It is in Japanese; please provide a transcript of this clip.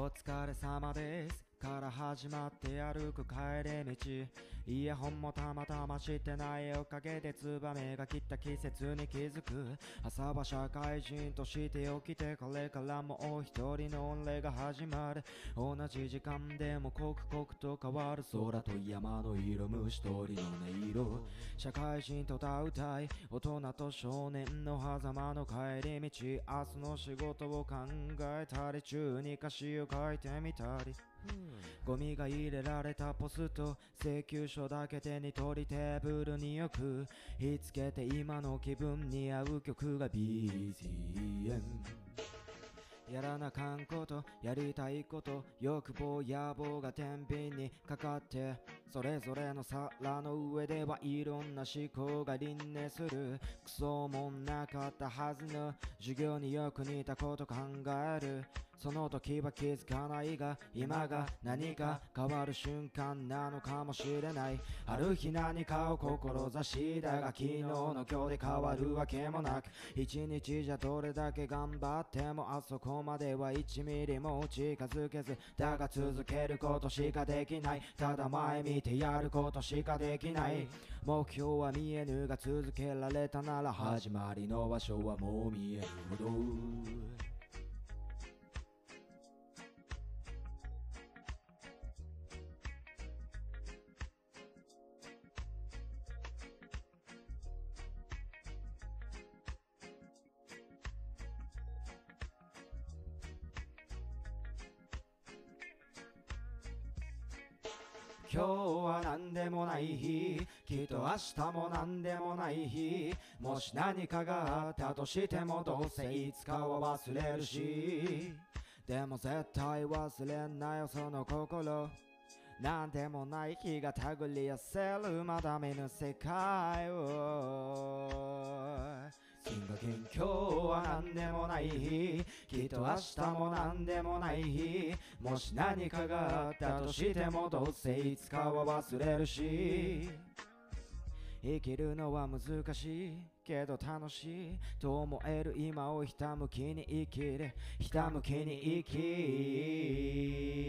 お疲れ様です。から始まって歩く帰り道。イヤホンもたまたましてないおかげでツバメが来た季節に気づく。朝は社会人として起きてこれからもう一人の音霊が始まる。同じ時間でも刻々と変わる。空と山の色虫取りの音色。社会人と歌い大人と少年の狭間の帰り道明日の仕事を考えたり中に歌詞を書いてみたり。ゴミが入れられたポスト請求書だけ手に取りテーブルによく。ひっつけて今の気分に合う曲が BGM やらなかんことやりたいこと欲望野望が天秤にかかってそれぞれの皿の上ではいろんな思考が輪廻する。クソもなかったはずの授業によく似たこと考える。その時は気づかないが今が何か変わる瞬間なのかもしれない。ある日何かを志だが昨日の今日で変わるわけもなく。一日じゃどれだけ頑張ってもあそこまでは1ミリも近づけずだが続けることしかできない。ただ前見てやることしかできない。目標は見えぬが続けられたなら始まりの場所はもう見えるほど。今日は何でもない日。きっと明日も何でもない日。もし何かがあったとしてもどうせいつかは忘れるし。でも絶対忘れんなよその心。なんでもない日が手繰り寄せるまだ見ぬ世界を。金が今日は何でもない。日きっと明日も何でもない。日もし何かがあったとしてもどうせいつかは忘れるし。生きるのは難しいけど楽しい。と思える今をひたむきに生きるひたむきに生き。